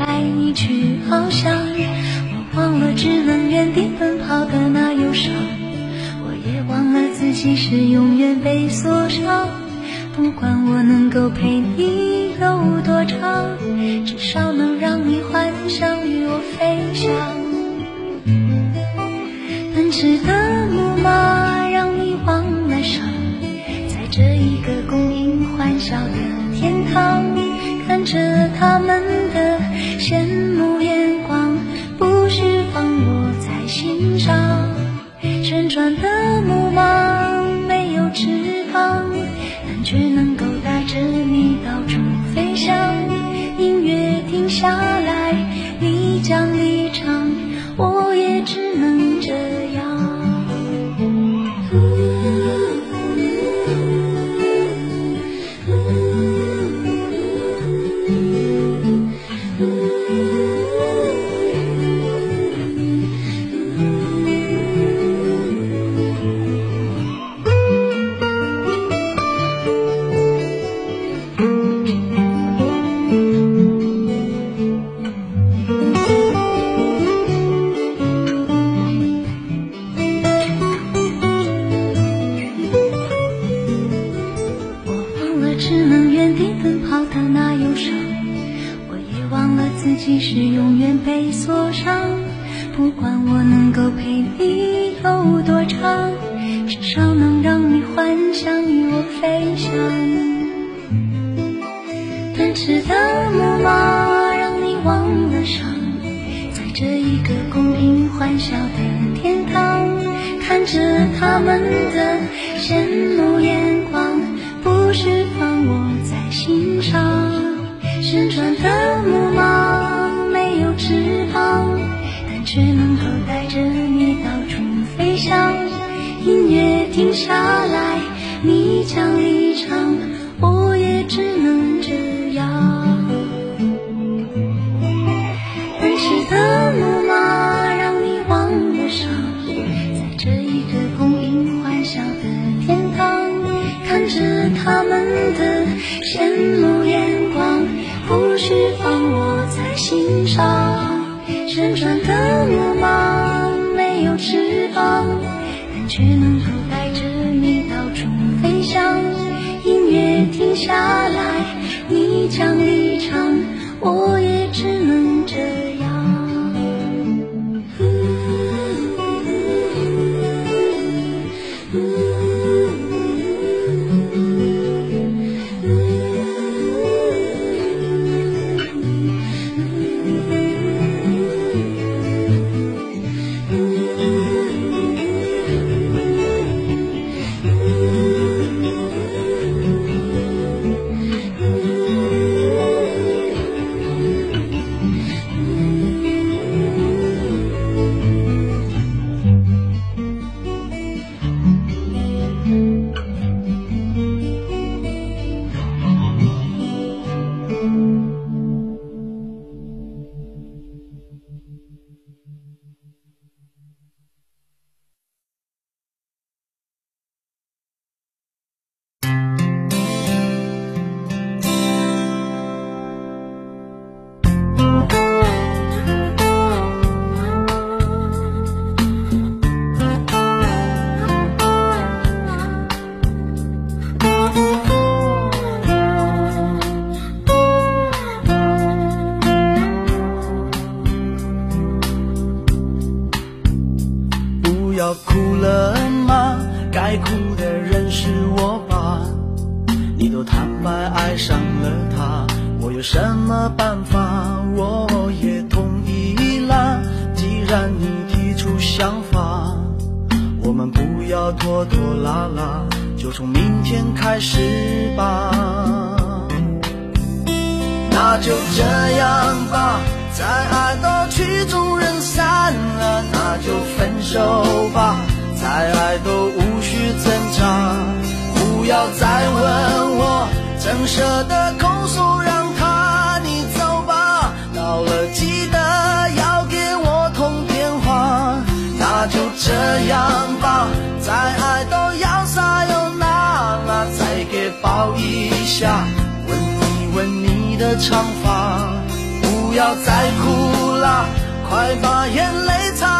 爱你去翱翔，我忘了只能原地奔跑的那忧伤，我也忘了自己是永远被锁上。不管我能够陪你有多长，至少能让你幻想与我飞翔。奔驰的转的只能原地奔跑的那忧伤，我也忘了自己是永远被锁上。不管我能够陪你有多长，至少能让你幻想与我飞翔。奔驰的木马让你忘了伤，在这一个公平欢笑的天堂，看着他们的羡慕眼的木马没有翅膀，但却能够带着你到处飞翔。音乐停下来，你将离场，我也只能这样。奔驰的木马让你忘了伤，在这一个供应欢笑的天堂，看着他们的羡慕，释放我在心上。旋转的木马没有翅膀，但却能够带着你到处飞翔。音乐停下来，你将离场，我拖拖拉拉，就从明天开始吧。那就这样吧，再爱都曲终人散了，那就分手吧，再爱都无需挣扎。不要再问我，怎舍得空手让他你走吧。到了记得要给我通电话。那就这样吧，再爱都要撒又那拉，再给抱一下，吻一吻你的长发。不要再哭啦，快把眼泪擦，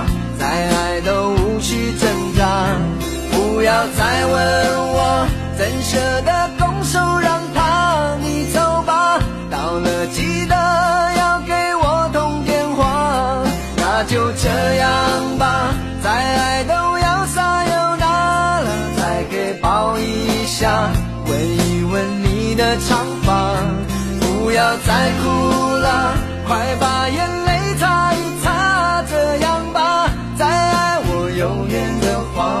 舍得拱手让他？你走吧，到了记得要给我通电话。那就这样吧，再爱都要撒又那了，再给抱一下，闻一闻你的长发。不要再哭了，快把眼泪擦一擦，这样吧，再爱我永远的话。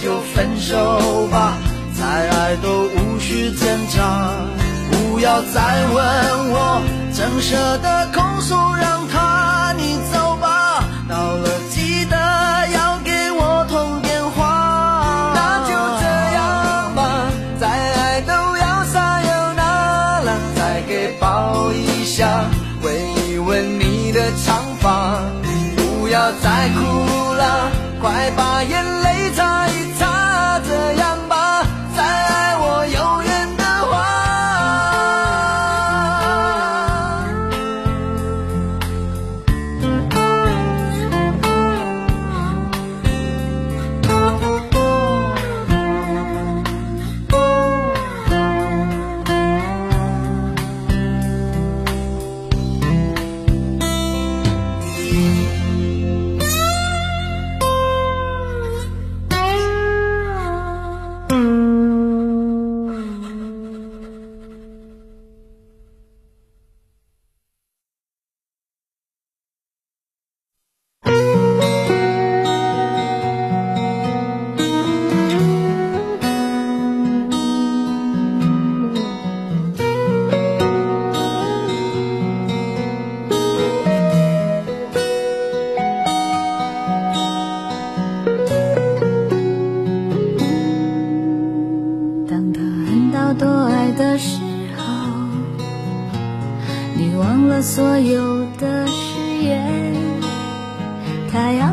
就分手吧，再爱都无需挣扎。不要再问我，怎舍得空手让他你走吧，到了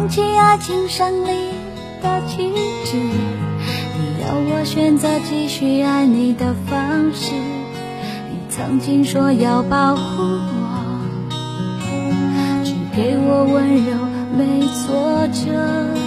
放弃爱情胜利的旗帜，你要我选择继续爱你的方式。你曾经说要保护我，只给我温柔，没挫折。